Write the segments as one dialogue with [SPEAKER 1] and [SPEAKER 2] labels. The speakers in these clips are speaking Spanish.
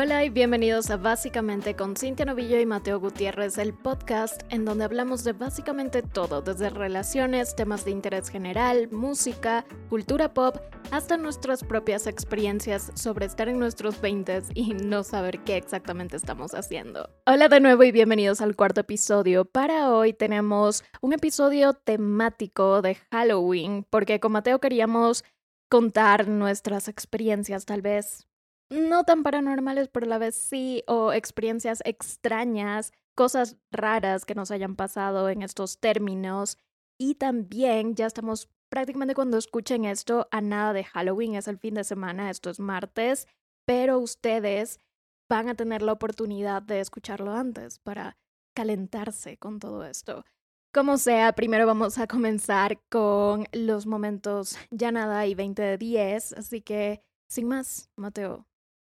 [SPEAKER 1] Hola y bienvenidos a Básicamente con Cintia Novillo y Mateo Gutiérrez, el podcast en donde hablamos de básicamente todo, desde relaciones, temas de interés general, música, cultura pop, hasta nuestras propias experiencias sobre estar en nuestros 20 y no saber qué exactamente estamos haciendo. Hola de nuevo y bienvenidos al cuarto episodio. Para hoy tenemos un episodio temático de Halloween, porque con Mateo queríamos contar nuestras experiencias tal vez no tan paranormales, pero a la vez sí, o experiencias extrañas, cosas raras que nos hayan pasado en estos términos. Y también ya estamos prácticamente cuando escuchen esto a nada de Halloween, es el fin de semana, esto es martes, pero ustedes van a tener la oportunidad de escucharlo antes para calentarse con todo esto. Como sea, primero vamos a comenzar con los momentos ya nada y 20 de 10, así que sin más, Mateo,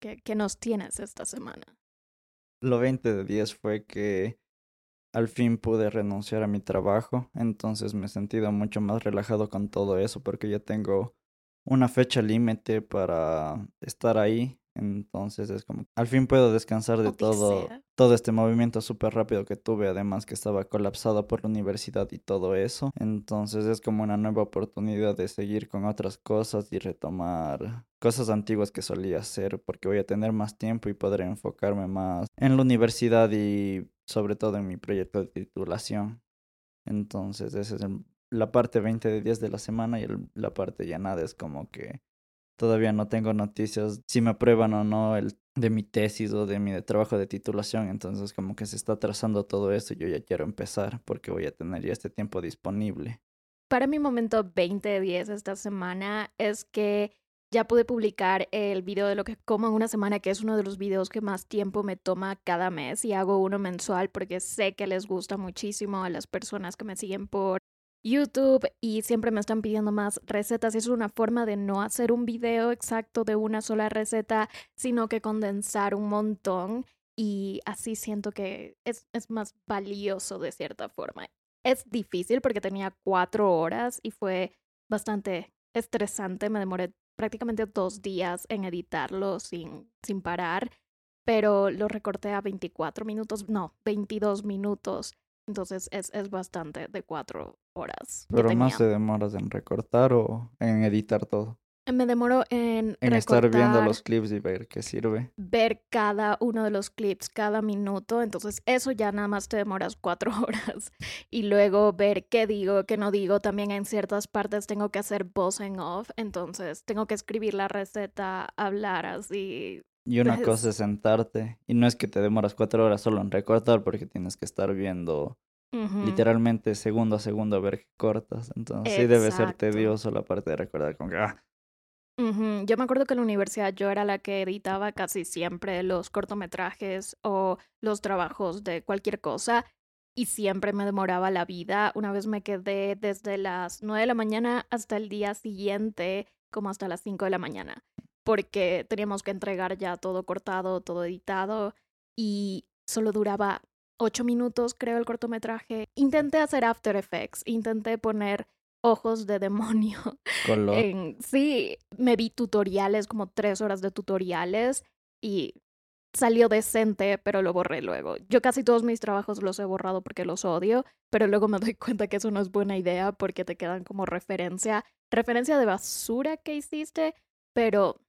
[SPEAKER 1] ¿Qué, nos tienes esta semana?
[SPEAKER 2] Lo 20 de 10 fue que al fin pude renunciar a mi trabajo, entonces me he sentido mucho más relajado con todo eso porque ya tengo una fecha límite para estar ahí entonces es como, al fin puedo descansar de todo, todo este movimiento súper rápido que tuve, además que estaba colapsado por la universidad y todo eso. Entonces es como una nueva oportunidad de seguir con otras cosas y retomar cosas antiguas que solía hacer, porque voy a tener más tiempo y podré enfocarme más en la universidad y sobre todo en mi proyecto de titulación. Entonces esa es la parte 20 de 10 de la semana y la parte ya nada es como que Todavía no tengo noticias si me aprueban o no el de mi tesis o de mi trabajo de titulación, entonces como que se está trazando todo eso yo ya quiero empezar porque voy a tener ya este tiempo disponible.
[SPEAKER 1] Para mi momento 20 de 10 esta semana es que ya pude publicar el video de lo que como en una semana, que es uno de los videos que más tiempo me toma cada mes y hago uno mensual porque sé que les gusta muchísimo a las personas que me siguen por YouTube y siempre me están pidiendo más recetas. Es una forma de no hacer un video exacto de una sola receta, sino que condensar un montón y así siento que es, es más valioso de cierta forma. Es difícil porque tenía cuatro horas y fue bastante estresante. Me demoré prácticamente dos días en editarlo sin, sin parar, pero lo recorté a 24 minutos, no, 22 minutos entonces es, es bastante de cuatro horas.
[SPEAKER 2] ¿Pero más se demoras en recortar o en editar todo?
[SPEAKER 1] Me demoro en...
[SPEAKER 2] En estar viendo los clips y ver qué sirve.
[SPEAKER 1] Ver cada uno de los clips, cada minuto. Entonces eso ya nada más te demoras cuatro horas. Y luego ver qué digo, qué no digo. También en ciertas partes tengo que hacer voz en off. Entonces tengo que escribir la receta, hablar así
[SPEAKER 2] y una cosa es sentarte, y no es que te demoras cuatro horas solo en recortar, porque tienes que estar viendo literalmente segundo a segundo a ver qué cortas. Entonces sí debe ser tedioso la parte de recordar con que... Ah".
[SPEAKER 1] Yo me acuerdo que en la universidad yo era la que editaba casi siempre los cortometrajes o los trabajos de cualquier cosa y siempre me demoraba la vida. Una vez me quedé desde las nueve de la mañana hasta el día siguiente, como hasta las cinco de la mañana porque teníamos que entregar ya todo cortado, todo editado y solo duraba ocho minutos, creo, el cortometraje. Intenté hacer After Effects, intenté poner ojos de demonio. En, sí, me vi tutoriales, como tres horas de tutoriales y salió decente, pero lo borré luego. Yo casi todos mis trabajos los he borrado porque los odio, pero luego me doy cuenta que eso no es buena idea porque te quedan como referencia, referencia de basura que hiciste, pero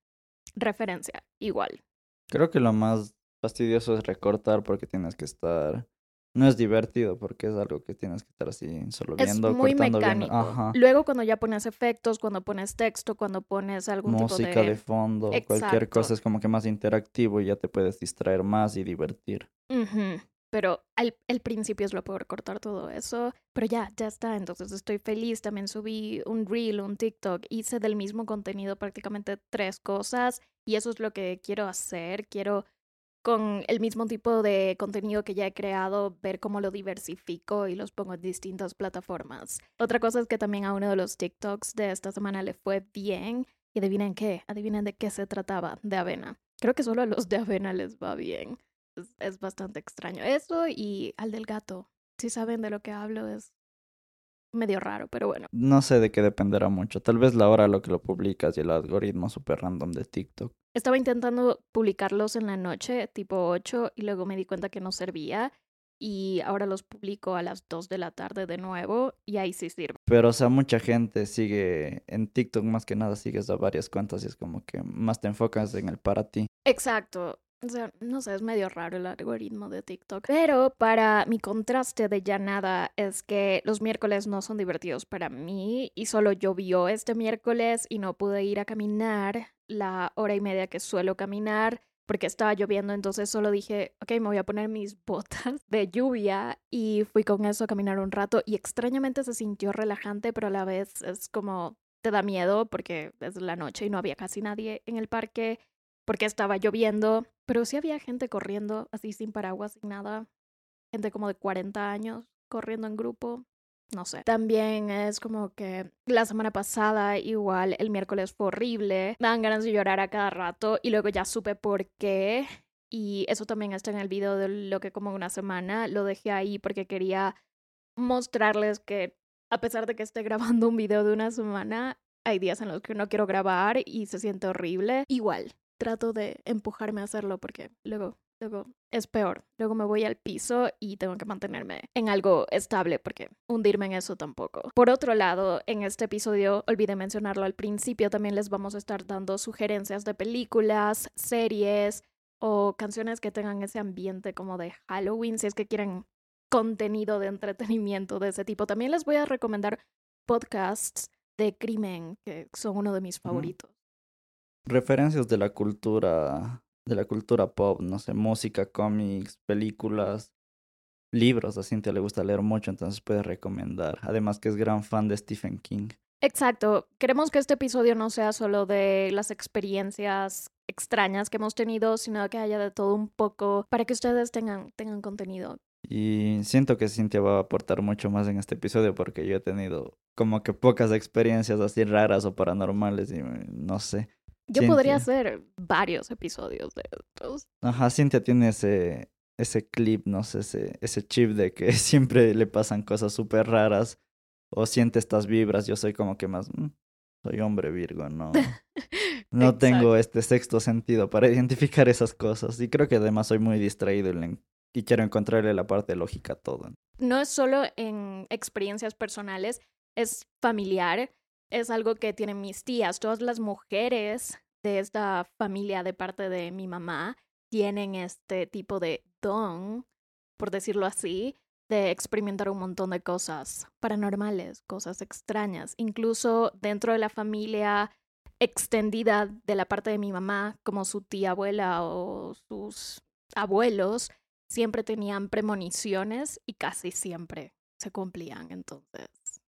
[SPEAKER 1] referencia, igual.
[SPEAKER 2] Creo que lo más fastidioso es recortar porque tienes que estar... No es divertido porque es algo que tienes que estar así solo viendo,
[SPEAKER 1] es muy mecánico. Luego cuando ya pones efectos, cuando pones texto, cuando pones algún
[SPEAKER 2] música
[SPEAKER 1] tipo de...
[SPEAKER 2] de fondo, cualquier cosa es como que más interactivo y ya te puedes distraer más y divertir.
[SPEAKER 1] Pero al, principio es lo peor cortar todo eso. Pero ya, ya está. Entonces estoy feliz. También subí un reel, un TikTok. Hice del mismo contenido prácticamente tres cosas. Y eso es lo que quiero hacer. Quiero con el mismo tipo de contenido que ya he creado, ver cómo lo diversifico y los pongo en distintas plataformas. Otra cosa es que también a uno de los TikToks de esta semana le fue bien. Y adivinen qué, adivinen de qué se trataba, de avena. Creo que solo a los de avena les va bien es, bastante extraño. Eso y al del gato. Si saben de lo que hablo, es medio raro, pero bueno.
[SPEAKER 2] No sé de qué dependerá mucho. Tal vez la hora a lo que lo publicas y el algoritmo super random de TikTok.
[SPEAKER 1] Estaba intentando publicarlos en la noche, tipo 8, y luego me di cuenta que no servía. Y ahora los publico a las 2 de la tarde de nuevo y ahí sí sirve.
[SPEAKER 2] Pero, o sea, mucha gente sigue en TikTok, más que nada sigues a varias cuentas y es como que más te enfocas en el para ti.
[SPEAKER 1] Exacto. O sea, no sé, es medio raro el algoritmo de TikTok. Pero para mi contraste de ya nada es que los miércoles no son divertidos para mí y solo llovió este miércoles y no pude ir a caminar la hora y media que suelo caminar porque estaba lloviendo, entonces solo dije, ok, me voy a poner mis botas de lluvia y fui con eso a caminar un rato y extrañamente se sintió relajante, pero a la vez es como te da miedo porque es la noche y no había casi nadie en el parque porque estaba lloviendo, pero sí había gente corriendo así sin paraguas, sin nada. Gente como de 40 años corriendo en grupo. No sé. También es como que la semana pasada, igual el miércoles fue horrible. Me dan ganas de llorar a cada rato y luego ya supe por qué. Y eso también está en el video de lo que como una semana. Lo dejé ahí porque quería mostrarles que a pesar de que esté grabando un video de una semana, hay días en los que no quiero grabar y se siente horrible. Igual, trato de empujarme a hacerlo porque luego, luego es peor. Luego me voy al piso y tengo que mantenerme en algo estable porque hundirme en eso tampoco. Por otro lado, en este episodio, olvidé mencionarlo al principio, también les vamos a estar dando sugerencias de películas, series o canciones que tengan ese ambiente como de Halloween, si es que quieren contenido de entretenimiento de ese tipo. También les voy a recomendar podcasts de crimen, que son uno de mis favoritos
[SPEAKER 2] referencias de la cultura, de la cultura pop, no sé, música, cómics, películas, libros, a Cintia le gusta leer mucho, entonces puede recomendar. Además que es gran fan de Stephen King.
[SPEAKER 1] Exacto. Queremos que este episodio no sea solo de las experiencias extrañas que hemos tenido, sino que haya de todo un poco para que ustedes tengan, tengan contenido.
[SPEAKER 2] Y siento que Cintia va a aportar mucho más en este episodio porque yo he tenido como que pocas experiencias así raras o paranormales y no sé.
[SPEAKER 1] Yo podría hacer varios episodios de estos.
[SPEAKER 2] Ajá, Cintia tiene ese, ese clip, no sé, ese, ese chip de que siempre le pasan cosas súper raras o siente estas vibras. Yo soy como que más, mm, soy hombre Virgo, no. No tengo este sexto sentido para identificar esas cosas. Y creo que además soy muy distraído y quiero encontrarle la parte lógica a todo.
[SPEAKER 1] No es solo en experiencias personales, es familiar es algo que tienen mis tías. Todas las mujeres de esta familia de parte de mi mamá tienen este tipo de don, por decirlo así, de experimentar un montón de cosas paranormales, cosas extrañas. Incluso dentro de la familia extendida de la parte de mi mamá, como su tía abuela o sus abuelos, siempre tenían premoniciones y casi siempre se cumplían. Entonces,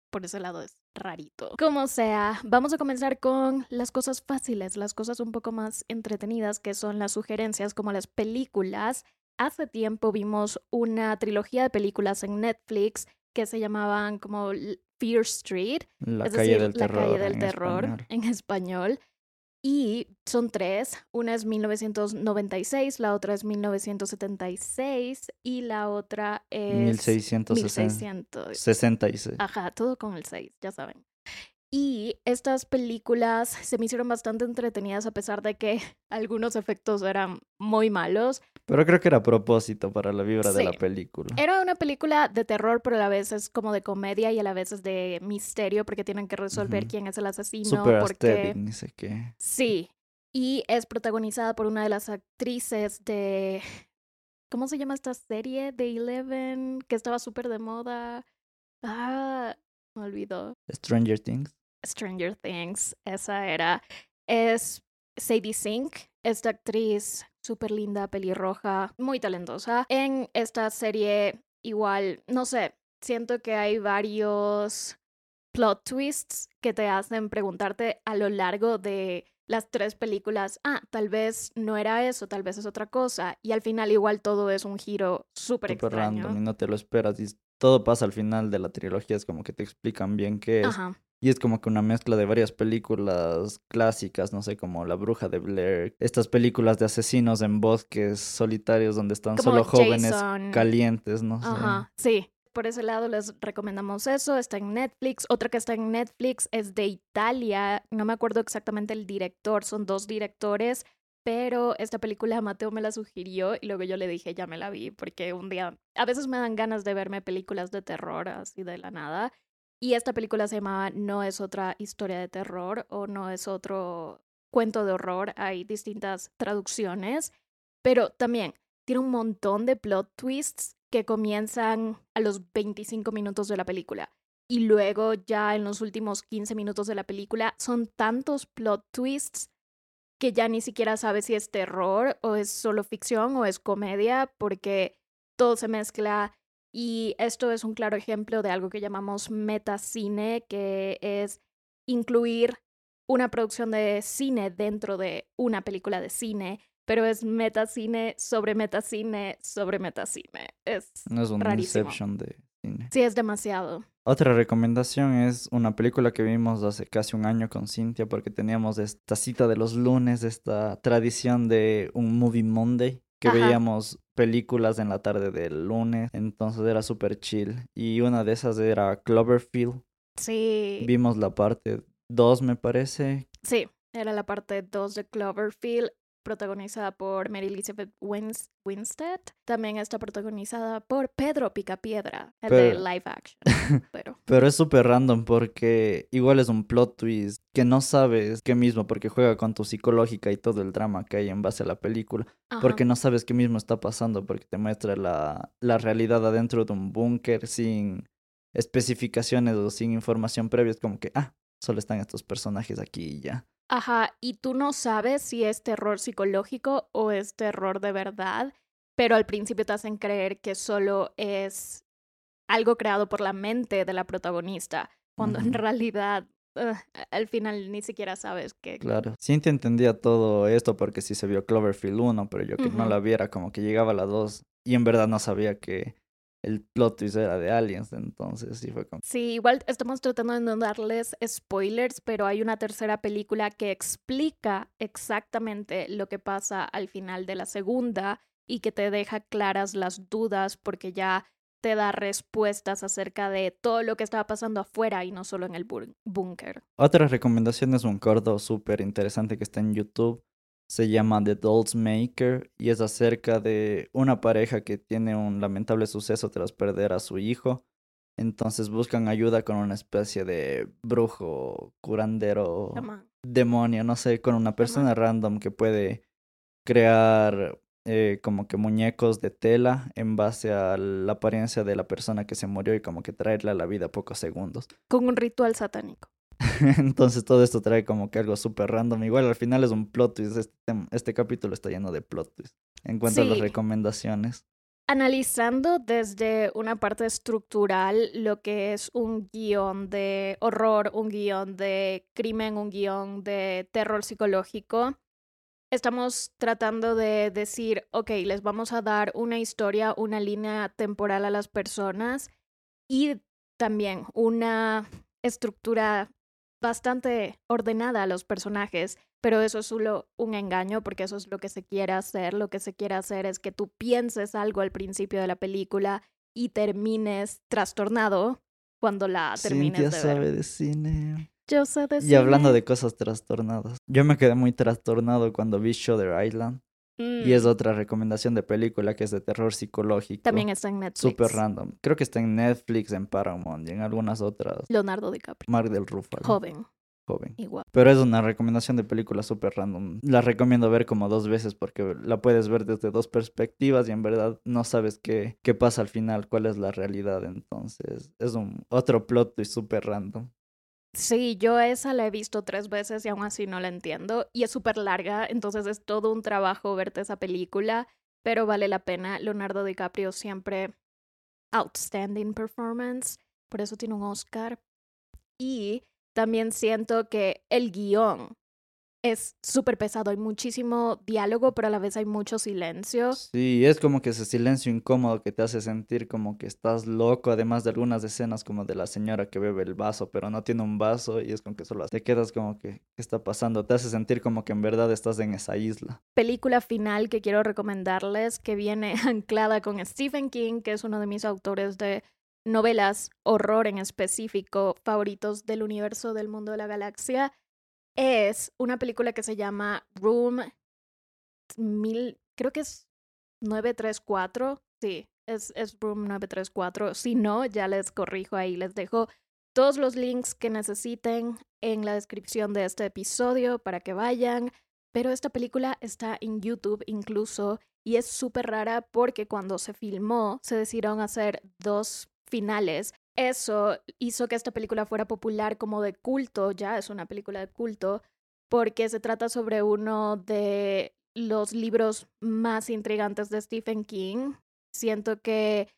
[SPEAKER 1] por ese lado es rarito. Como sea, vamos a comenzar con las cosas fáciles, las cosas un poco más entretenidas, que son las sugerencias como las películas. Hace tiempo vimos una trilogía de películas en Netflix que se llamaban como Fear Street,
[SPEAKER 2] la calle del
[SPEAKER 1] la
[SPEAKER 2] terror,
[SPEAKER 1] calle del
[SPEAKER 2] en
[SPEAKER 1] terror
[SPEAKER 2] español.
[SPEAKER 1] en español. Y son tres, una es 1996, la otra es 1976 y la otra es
[SPEAKER 2] 1660.
[SPEAKER 1] 1600.
[SPEAKER 2] 66.
[SPEAKER 1] Ajá, todo con el 6, ya saben. Y estas películas se me hicieron bastante entretenidas a pesar de que algunos efectos eran muy malos.
[SPEAKER 2] Pero creo que era a propósito para la vibra de la película.
[SPEAKER 1] Era una película de terror, pero a la vez es como de comedia y a la vez es de misterio porque tienen que resolver quién es el asesino.
[SPEAKER 2] Super
[SPEAKER 1] porque...
[SPEAKER 2] ni sé qué.
[SPEAKER 1] Sí. Y es protagonizada por una de las actrices de. ¿Cómo se llama esta serie? De Eleven, que estaba súper de moda. Ah, me olvidó.
[SPEAKER 2] Stranger Things.
[SPEAKER 1] Stranger Things, esa era. Es Sadie Sink, esta actriz súper linda, pelirroja, muy talentosa. En esta serie, igual, no sé, siento que hay varios plot twists que te hacen preguntarte a lo largo de las tres películas, ah, tal vez no era eso, tal vez es otra cosa. Y al final igual todo es un giro súper
[SPEAKER 2] Super
[SPEAKER 1] extraño.
[SPEAKER 2] random y no te lo esperas. Y todo pasa al final de la trilogía. Es como que te explican bien qué es.
[SPEAKER 1] Ajá.
[SPEAKER 2] Y es como que una mezcla de varias películas clásicas, no sé, como La Bruja de Blair. Estas películas de asesinos en bosques solitarios donde están
[SPEAKER 1] Como
[SPEAKER 2] solo jóvenes
[SPEAKER 1] Jason.
[SPEAKER 2] calientes, no sé.
[SPEAKER 1] Ajá, sí. Por ese lado les recomendamos eso. Está en Netflix. Otra que está en Netflix es de Italia. No me acuerdo exactamente el director. Son dos directores. pero esta película Mateo me la sugirió y luego yo le dije, ya me la vi, porque un día, a veces me dan ganas de verme películas de terror así de la nada. Y esta película se llamaba No es otra historia de terror o No es otro cuento de horror. Hay distintas traducciones, pero también tiene un montón de plot twists que comienzan a los 25 minutos de la película. Y luego ya en los últimos 15 minutos de la película son tantos plot twists que ya ni siquiera sabes si es terror o es solo ficción o es comedia, porque todo se mezcla. Y esto es un claro ejemplo de algo que llamamos metacine, que es incluir una producción de cine dentro de una película de cine, pero es metacine sobre metacine sobre metacine. Es,
[SPEAKER 2] no es un
[SPEAKER 1] rarísimo.
[SPEAKER 2] Inception de cine.
[SPEAKER 1] Sí, es demasiado.
[SPEAKER 2] Otra recomendación es una película que vimos hace casi un año con Cintia porque teníamos esta cita de los lunes, esta tradición de un Movie Monday, que
[SPEAKER 1] Ajá.
[SPEAKER 2] veíamos películas en la tarde del lunes, entonces era súper chill. Y una de esas era Cloverfield.
[SPEAKER 1] Sí.
[SPEAKER 2] Vimos la parte 2, me parece.
[SPEAKER 1] Sí, era la parte 2 de Cloverfield, protagonizada por Mary Elizabeth Wins- Winstead. También está protagonizada por Pedro Picapiedra, el de
[SPEAKER 2] Pero-
[SPEAKER 1] live action. Pero
[SPEAKER 2] Pero es súper random porque igual es un plot twist que no sabes qué mismo porque juega con tu psicológica y todo el drama que hay en base a la película.
[SPEAKER 1] ajá,
[SPEAKER 2] Porque no sabes qué mismo está pasando porque te muestra la, la realidad adentro de un búnker sin especificaciones o sin información previa. Es como que, ah, solo están estos personajes aquí y ya.
[SPEAKER 1] Ajá, y tú no sabes si es terror psicológico o es terror de verdad, pero al principio te hacen creer que solo es algo creado por la mente de la protagonista, cuando en realidad al final ni siquiera sabes que...
[SPEAKER 2] Claro. Cintia entendía todo esto porque sí se vio Cloverfield 1, pero yo que no la viera como que llegaba a la 2 y en verdad no sabía que el plot twist era de aliens, entonces sí fue como...
[SPEAKER 1] Sí, igual estamos tratando de no darles spoilers, pero hay una tercera película que explica exactamente lo que pasa al final de la segunda y que te deja claras las dudas porque ya te da respuestas acerca de todo lo que estaba pasando afuera y no solo en el búnker.
[SPEAKER 2] Otra recomendación es un corto súper interesante que está en YouTube. Se llama The Dolls Maker y es acerca de una pareja que tiene un lamentable suceso tras perder a su hijo. Entonces buscan ayuda con una especie de brujo, curandero, demonio, no sé, con una persona random que puede crear eh, como que muñecos de tela en base a la apariencia de la persona que se murió y como que traerla a la vida pocos segundos.
[SPEAKER 1] Con un ritual satánico.
[SPEAKER 2] Entonces todo esto trae como que algo súper random. Igual al final es un plot twist. Este, este capítulo está lleno de plot twist. En cuanto a las recomendaciones.
[SPEAKER 1] Analizando desde una parte estructural lo que es un guion de horror, un guion de crimen, un guion de terror psicológico, estamos tratando de decir, ok, les vamos a dar una historia, una línea temporal a las personas y también una estructura bastante ordenada a los personajes, pero eso es solo un engaño porque eso es lo que se quiere hacer. Lo que se quiere hacer es que tú pienses algo al principio de la película y termines trastornado cuando la termines
[SPEAKER 2] Cintia
[SPEAKER 1] de
[SPEAKER 2] sabe de cine.
[SPEAKER 1] Yo sé de
[SPEAKER 2] Y hablando
[SPEAKER 1] cine.
[SPEAKER 2] de cosas trastornadas. Yo me quedé muy trastornado cuando vi Shutter Island. Y es
[SPEAKER 1] Mm,
[SPEAKER 2] otra recomendación de película que es de terror psicológico.
[SPEAKER 1] También está en Netflix.
[SPEAKER 2] Súper random. Creo que está en Netflix, en Paramount y en algunas otras.
[SPEAKER 1] Leonardo DiCaprio.
[SPEAKER 2] Mark del Ruffalo.
[SPEAKER 1] Joven,
[SPEAKER 2] Joven.
[SPEAKER 1] igual.
[SPEAKER 2] Pero es una recomendación de película súper random. La recomiendo ver como dos veces porque la puedes ver desde dos perspectivas y en verdad no sabes qué, qué pasa al final, cuál es la realidad. Entonces es un otro plot twist súper random.
[SPEAKER 1] Sí, yo esa la he visto tres veces y aún así no la entiendo. Y es súper larga, entonces es todo un trabajo verte esa película, pero vale la pena. Leonardo DiCaprio siempre outstanding performance, por eso tiene un Oscar. Y también siento que el guion es súper pesado, hay muchísimo diálogo, pero a la vez hay mucho silencio.
[SPEAKER 2] Sí, es como que ese silencio incómodo que te hace sentir como que estás loco, además de algunas escenas como de la señora que bebe el vaso, pero no tiene un vaso y es como que solo te quedas como que, ¿qué está pasando? Te hace sentir como que en verdad estás en esa isla.
[SPEAKER 1] película final que quiero recomendarles, que viene anclada con Stephen King, que es uno de mis autores de novelas horror en específico favoritos del universo del mundo de la galaxia, es una película que se llama Room mil, creo que es 934, sí, es, es Room 934. Si no, ya les corrijo ahí, les dejo todos los links que necesiten en la descripción de este episodio para que vayan. Pero esta película está en YouTube incluso y es súper rara porque cuando se filmó se decidieron hacer dos finales. Eso hizo que esta película fuera popular como de culto, ya es una película de culto, porque se trata sobre uno de los libros más intrigantes de Stephen King. Siento que,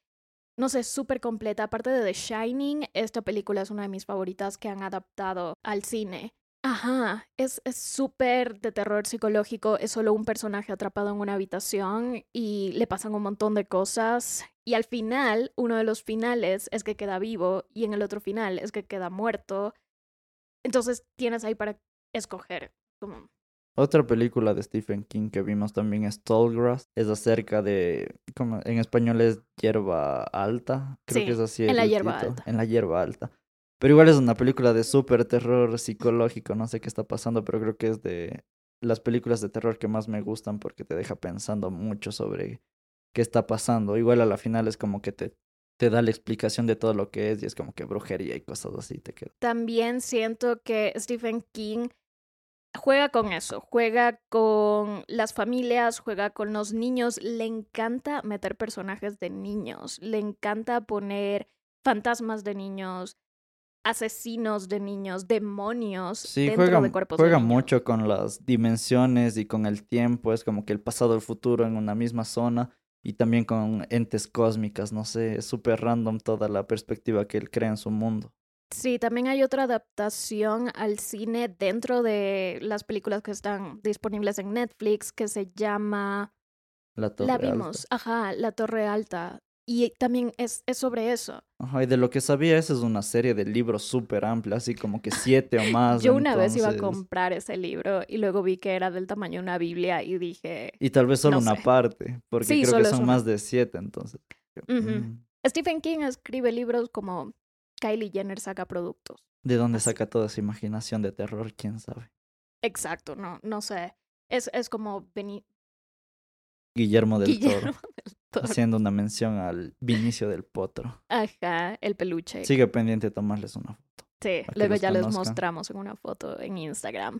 [SPEAKER 1] no sé, súper completa. Aparte de The Shining, esta película es una de mis favoritas que han adaptado al cine. Ajá, es súper de terror psicológico, es solo un personaje atrapado en una habitación y le pasan un montón de cosas y al final, uno de los finales es que queda vivo y en el otro final es que queda muerto. Entonces tienes ahí para escoger. Como...
[SPEAKER 2] Otra película de Stephen King que vimos también es Tallgrass. Es acerca de, como en español es hierba alta. Creo que es así.
[SPEAKER 1] En la hierba alta.
[SPEAKER 2] En la hierba alta. Pero igual es una película de súper terror psicológico. No sé qué está pasando, pero creo que es de las películas de terror que más me gustan porque te deja pensando mucho sobre qué está pasando. Igual a la final es como que te, te da la explicación de todo lo que es y es como que brujería y cosas así te queda.
[SPEAKER 1] También siento que Stephen King juega con eso, juega con las familias, juega con los niños, le encanta meter personajes de niños, le encanta poner fantasmas de niños, asesinos de niños, demonios
[SPEAKER 2] sí,
[SPEAKER 1] dentro
[SPEAKER 2] juega,
[SPEAKER 1] de cuerpos
[SPEAKER 2] juega
[SPEAKER 1] de niños.
[SPEAKER 2] mucho con las dimensiones y con el tiempo, es como que el pasado y el futuro en una misma zona y también con entes cósmicas, no sé, es súper random toda la perspectiva que él crea en su mundo.
[SPEAKER 1] Sí, también hay otra adaptación al cine dentro de las películas que están disponibles en Netflix que se llama...
[SPEAKER 2] La Torre
[SPEAKER 1] La vimos, ajá, La Torre Alta. Y también es, es sobre eso.
[SPEAKER 2] Ajá, y de lo que sabía, esa es una serie de libros súper amplia, así como que siete o más.
[SPEAKER 1] Yo una vez iba a comprar ese libro y luego vi que era del tamaño de una Biblia y dije...
[SPEAKER 2] Y tal vez solo
[SPEAKER 1] no
[SPEAKER 2] una
[SPEAKER 1] sé.
[SPEAKER 2] parte, porque
[SPEAKER 1] Sí,
[SPEAKER 2] creo que son
[SPEAKER 1] una.
[SPEAKER 2] más de siete, entonces. Mm,
[SPEAKER 1] Stephen King escribe libros como Kylie Jenner saca productos.
[SPEAKER 2] ¿De dónde
[SPEAKER 1] Así.
[SPEAKER 2] saca toda esa imaginación de terror? ¿Quién sabe?
[SPEAKER 1] Exacto, no, no sé. Es, es como Beni-
[SPEAKER 2] Guillermo del
[SPEAKER 1] Guillermo
[SPEAKER 2] Toro,
[SPEAKER 1] del Toro.
[SPEAKER 2] Haciendo una mención al Vinicio del Potro.
[SPEAKER 1] Ajá, el peluche.
[SPEAKER 2] Sigue pendiente de tomarles una foto.
[SPEAKER 1] Sí, luego ya les mostramos en una foto en Instagram.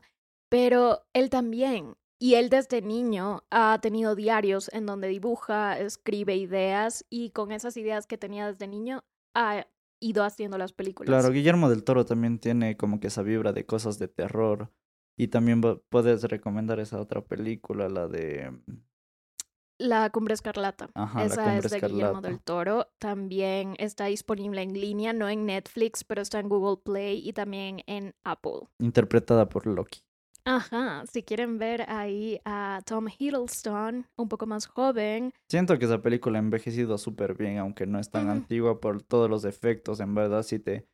[SPEAKER 1] Pero él también. Y él desde niño ha tenido diarios en donde dibuja, escribe ideas y con esas ideas que tenía desde niño ha ido haciendo las películas.
[SPEAKER 2] Claro, Guillermo del Toro también tiene como que esa vibra de cosas de terror. Y también puedes recomendar esa otra película, la de...
[SPEAKER 1] La Cumbre Escarlata.
[SPEAKER 2] Ajá, La
[SPEAKER 1] Esa
[SPEAKER 2] Cumbre
[SPEAKER 1] es de Guillermo
[SPEAKER 2] Escarlata.
[SPEAKER 1] del Toro. También está disponible en línea, no en Netflix, pero está en Google Play y también en Apple.
[SPEAKER 2] interpretada por Loki.
[SPEAKER 1] Ajá, si quieren ver ahí a Tom Hiddleston, un poco más joven,
[SPEAKER 2] Siento que esa película ha envejecido súper bien, aunque no es tan antigua por todos los efectos. En verdad, sí te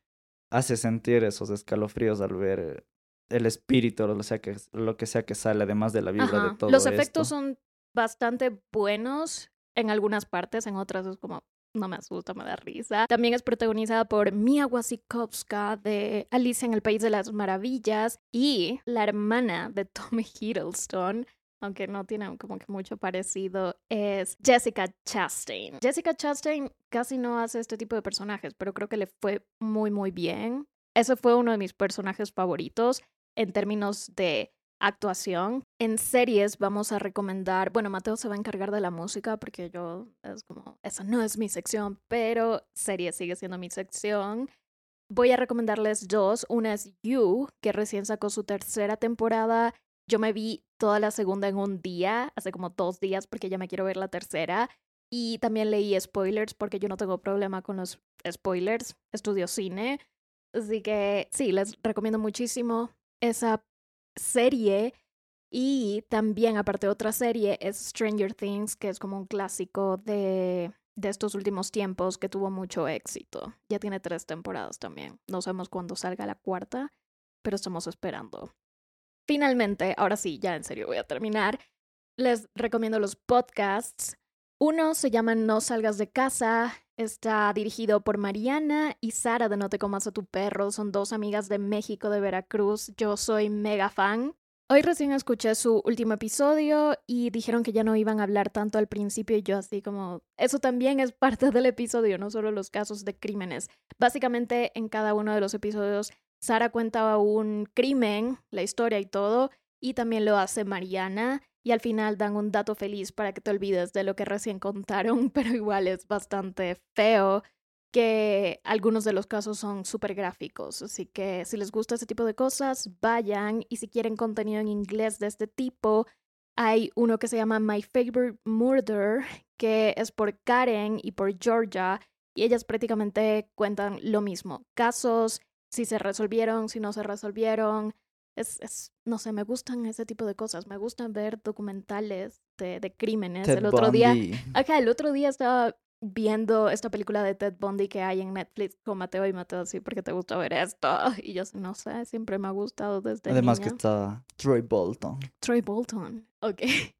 [SPEAKER 2] hace sentir esos escalofríos al ver el espíritu, lo, sea que, lo que sea que sale, además de la vibra
[SPEAKER 1] Ajá.
[SPEAKER 2] de todo
[SPEAKER 1] Los
[SPEAKER 2] esto.
[SPEAKER 1] efectos son bastante buenos en algunas partes, en otras es como, no me asusta, me da risa. También es protagonizada por Mia Wasikowska de Alicia en el País de las Maravillas y la hermana de Tommy Hiddleston, aunque no tienen como que mucho parecido, es Jessica Chastain. Jessica Chastain casi no hace este tipo de personajes, pero creo que le fue muy, muy bien. Ese fue uno de mis personajes favoritos en términos de actuación. En series vamos a recomendar, bueno, Mateo se va a encargar de la música porque yo es como, esa no es mi sección, pero series sigue siendo mi sección. Voy a recomendarles dos. Una es You, que recién sacó su tercera temporada. Yo me vi toda la segunda en un día, hace como dos días, porque ya me quiero ver la tercera. Y también leí spoilers, porque yo no tengo problema con los spoilers. Estudio cine. Así que sí, les recomiendo muchísimo esa serie. Y también, aparte, otra serie es Stranger Things, que es como un clásico de, de estos últimos tiempos que tuvo mucho éxito. Ya tiene tres temporadas también. No sabemos cuándo salga la cuarta, pero estamos esperando. Finalmente, ahora sí, ya en serio voy a terminar. Les recomiendo los podcasts. Uno se llama No salgas de casa. Está dirigido por Mariana y Sara de No te comas a tu perro. Son dos amigas de México, de Veracruz. Yo soy mega fan. Hoy recién escuché su último episodio y dijeron que ya no iban a hablar tanto al principio y yo así como, eso también es parte del episodio, no solo los casos de crímenes. Básicamente en cada uno de los episodios Sara cuenta un crimen, la historia y todo, y también lo hace Mariana y al final dan un dato feliz para que te olvides de lo que recién contaron, pero igual es bastante feo que algunos de los casos son súper gráficos, así que si les gusta ese tipo de cosas, vayan. Y si quieren contenido en inglés de este tipo, hay uno que se llama My Favorite Murder, que es por Karen y por Georgia, y ellas prácticamente cuentan lo mismo, casos, si se resolvieron, si no se resolvieron, es, es no sé, me gustan ese tipo de cosas, me gustan ver documentales de, de crímenes. el otro día, acá el otro día estaba viendo esta película de Ted Bundy que hay en Netflix con Mateo y Mateo así porque te gusta ver esto y yo no sé siempre me ha gustado desde
[SPEAKER 2] además que está Troy Bolton.
[SPEAKER 1] Troy Bolton ok.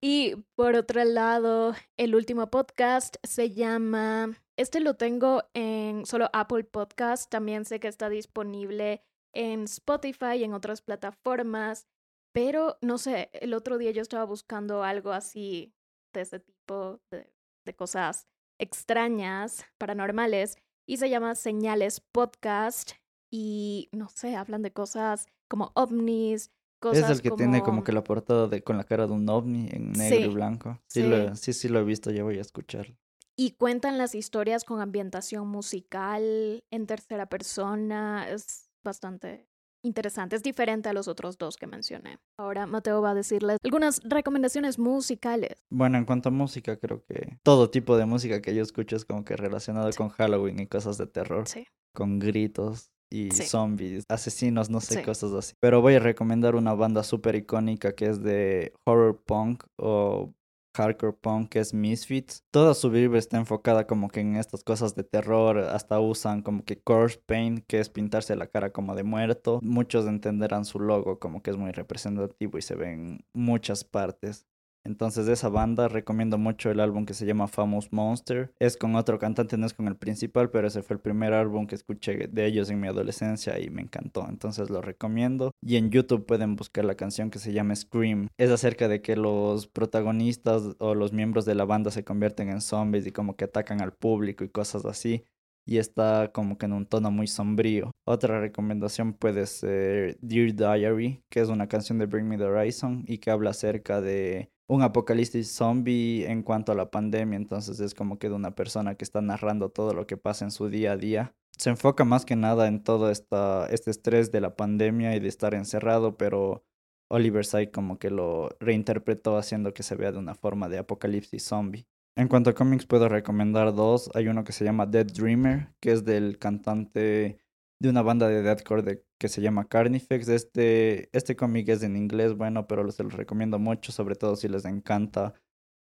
[SPEAKER 1] Y por otro lado el último podcast se llama este lo tengo en solo Apple Podcast también sé que está disponible en Spotify y en otras plataformas pero no sé el otro día yo estaba buscando algo así de ese tipo de de cosas extrañas, paranormales, y se llama Señales Podcast. Y no sé, hablan de cosas como ovnis, cosas.
[SPEAKER 2] Es el que tiene como que la portada de con la cara de un ovni en negro y blanco. Sí, sí. sí, lo he visto, ya voy a escucharlo.
[SPEAKER 1] Y cuentan las historias con ambientación musical en tercera persona. Es bastante interesante, es diferente a los otros dos que mencioné. Ahora Mateo va a decirles algunas recomendaciones musicales.
[SPEAKER 2] Bueno, en cuanto a música, creo que todo tipo de música que yo escucho es como que relacionado con Halloween y cosas de terror. Sí. Con gritos y zombies, asesinos, no sé, cosas así. Pero voy a recomendar una banda súper icónica que es de horror punk o hardcore punk que es Misfits. Toda su vibra está enfocada como que en estas cosas de terror, hasta usan como que corpse paint, que es pintarse la cara como de muerto. Muchos entenderán su logo como que es muy representativo y se ve en muchas partes. Entonces de esa banda recomiendo mucho el álbum que se llama Famous Monster. Es con otro cantante, no es con el principal, pero ese fue el primer álbum que escuché de ellos en mi adolescencia y me encantó. Entonces lo recomiendo. Y en YouTube pueden buscar la canción que se llama Scream. Es acerca de que los protagonistas o los miembros de la banda se convierten en zombies y como que atacan al público y cosas así y está como que en un tono muy sombrío. Otra recomendación puede ser Dear Diary, que es una canción de Bring Me the Horizon y que habla acerca de un apocalipsis zombie en cuanto a la pandemia, entonces es como que de una persona que está narrando todo lo que pasa en su día a día. Se enfoca más que nada en todo este estrés de la pandemia y de estar encerrado, pero Oliver Sykes como que lo reinterpretó haciendo que se vea de una forma de apocalipsis zombie. En cuanto a cómics puedo recomendar dos. Hay uno que se llama Dead Dreamer, que es del cantante de una banda de deathcore que se llama Carnifex. Este, este cómic es en inglés, bueno, pero se los recomiendo mucho, sobre todo si les encanta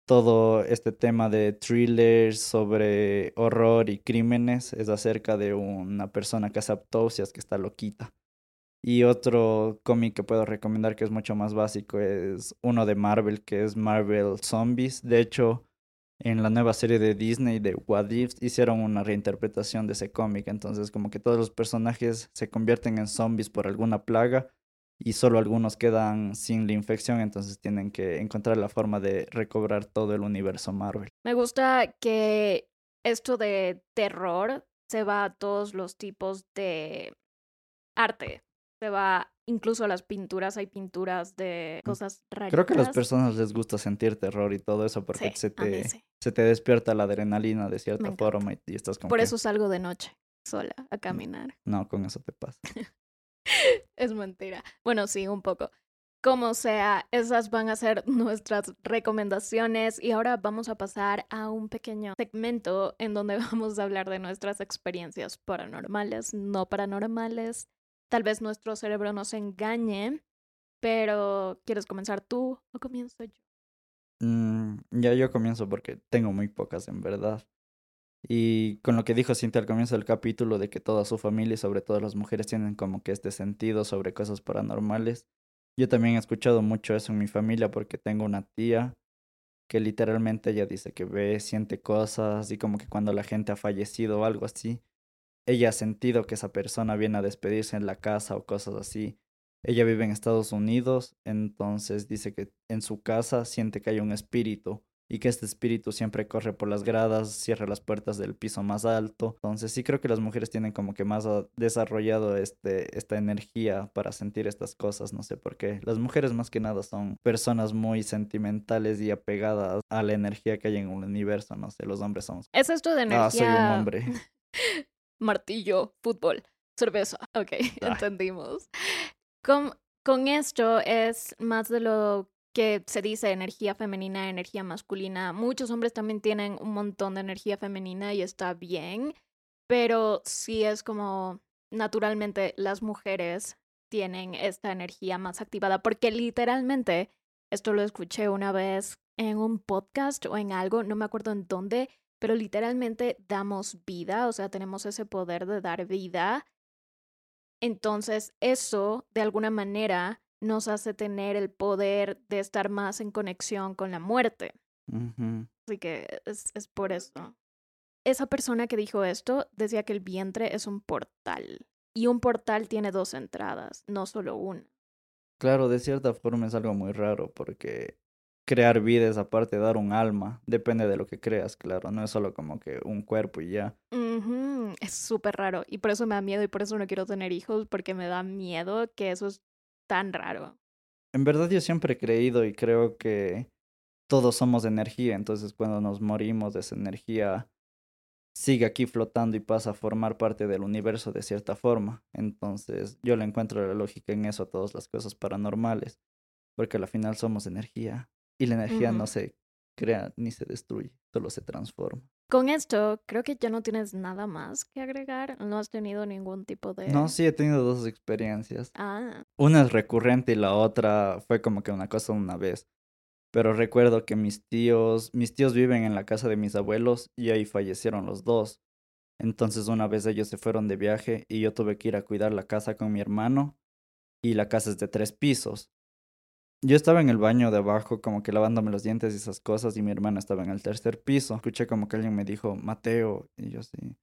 [SPEAKER 2] todo este tema de thrillers sobre horror y crímenes. Es acerca de una persona que hace autopsias que está loquita. Y otro cómic que puedo recomendar que es mucho más básico es uno de Marvel, que es Marvel Zombies. De hecho, en la nueva serie de Disney de What If hicieron una reinterpretación de ese cómic. Entonces como que todos los personajes se convierten en zombies por alguna plaga y solo algunos quedan sin la infección, entonces tienen que encontrar la forma de recobrar todo el universo Marvel.
[SPEAKER 1] Me gusta que esto de terror se va a todos los tipos de arte. Se va incluso las pinturas, hay pinturas de mm, cosas raras.
[SPEAKER 2] Creo que a las personas les gusta sentir terror y todo eso porque se, te, se te despierta la adrenalina de cierta forma y, estás como...
[SPEAKER 1] Por eso salgo de noche sola a mm, caminar.
[SPEAKER 2] No, con eso te pasa.
[SPEAKER 1] es mentira. Bueno, sí, un poco. Como sea, esas van a ser nuestras recomendaciones y ahora vamos a pasar a un pequeño segmento en donde vamos a hablar de nuestras experiencias paranormales, no paranormales, Tal vez nuestro cerebro nos engañe, pero ¿quieres comenzar tú o comienzo yo?
[SPEAKER 2] Mm, ya yo comienzo porque tengo muy pocas en verdad. Y con lo que dijo Cintia al comienzo del capítulo de que toda su familia y sobre todo las mujeres tienen como que este sentido sobre cosas paranormales. Yo también he escuchado mucho eso en mi familia porque tengo una tía que literalmente ella dice que ve, siente cosas y como que cuando la gente ha fallecido o algo así, ella ha sentido que esa persona viene a despedirse en la casa o cosas así. Ella vive en Estados Unidos, entonces dice que en su casa siente que hay un espíritu y que este espíritu siempre corre por las gradas, cierra las puertas del piso más alto. Entonces sí creo que las mujeres tienen como que más ah, desarrollado este, esta energía para sentir estas cosas, no sé por qué. Las mujeres más que nada son personas muy sentimentales y apegadas a la energía que hay en el universo, no sé, los hombres somos...
[SPEAKER 1] ¿Es esto de energía?
[SPEAKER 2] Ah, soy un hombre.
[SPEAKER 1] Martillo, fútbol, cerveza. Ok, entendimos. Con, con esto es más de lo que se dice energía femenina, energía masculina. Muchos hombres también tienen un montón de energía femenina y está bien, pero sí es como naturalmente las mujeres tienen esta energía más activada, porque literalmente, esto lo escuché una vez en un podcast o en algo, no me acuerdo en dónde, pero literalmente damos vida, o sea, tenemos ese poder de dar vida. Entonces, eso, de alguna manera, nos hace tener el poder de estar más en conexión con la muerte. Así que es, es por eso. Esa persona que dijo esto decía que el vientre es un portal y un portal tiene dos entradas, no solo una.
[SPEAKER 2] Claro, de cierta forma es algo muy raro porque crear vida es aparte de dar un alma, depende de lo que creas, claro, no es solo como que un cuerpo y ya.
[SPEAKER 1] Es súper raro y por eso me da miedo y por eso no quiero tener hijos porque me da miedo que eso es tan raro.
[SPEAKER 2] En verdad yo siempre he creído y creo que todos somos energía, entonces cuando nos morimos esa energía sigue aquí flotando y pasa a formar parte del universo de cierta forma. Entonces yo le encuentro la lógica en eso a todas las cosas paranormales, porque al final somos energía y la energía no se crea ni se destruye, solo se transforma.
[SPEAKER 1] Con esto, creo que ya no tienes nada más que agregar. No has tenido ningún tipo de.
[SPEAKER 2] No, sí, he tenido dos experiencias.
[SPEAKER 1] Ah.
[SPEAKER 2] Una es recurrente y la otra fue como que una cosa una vez. Pero recuerdo que mis tíos, mis tíos viven en la casa de mis abuelos y ahí fallecieron los dos. Entonces una vez ellos se fueron de viaje y yo tuve que ir a cuidar la casa con mi hermano y la casa es de tres pisos. Yo estaba en el baño de abajo, como que lavándome los dientes y esas cosas, y mi hermana estaba en el tercer piso. Escuché como que alguien me dijo, Mateo, y yo sí.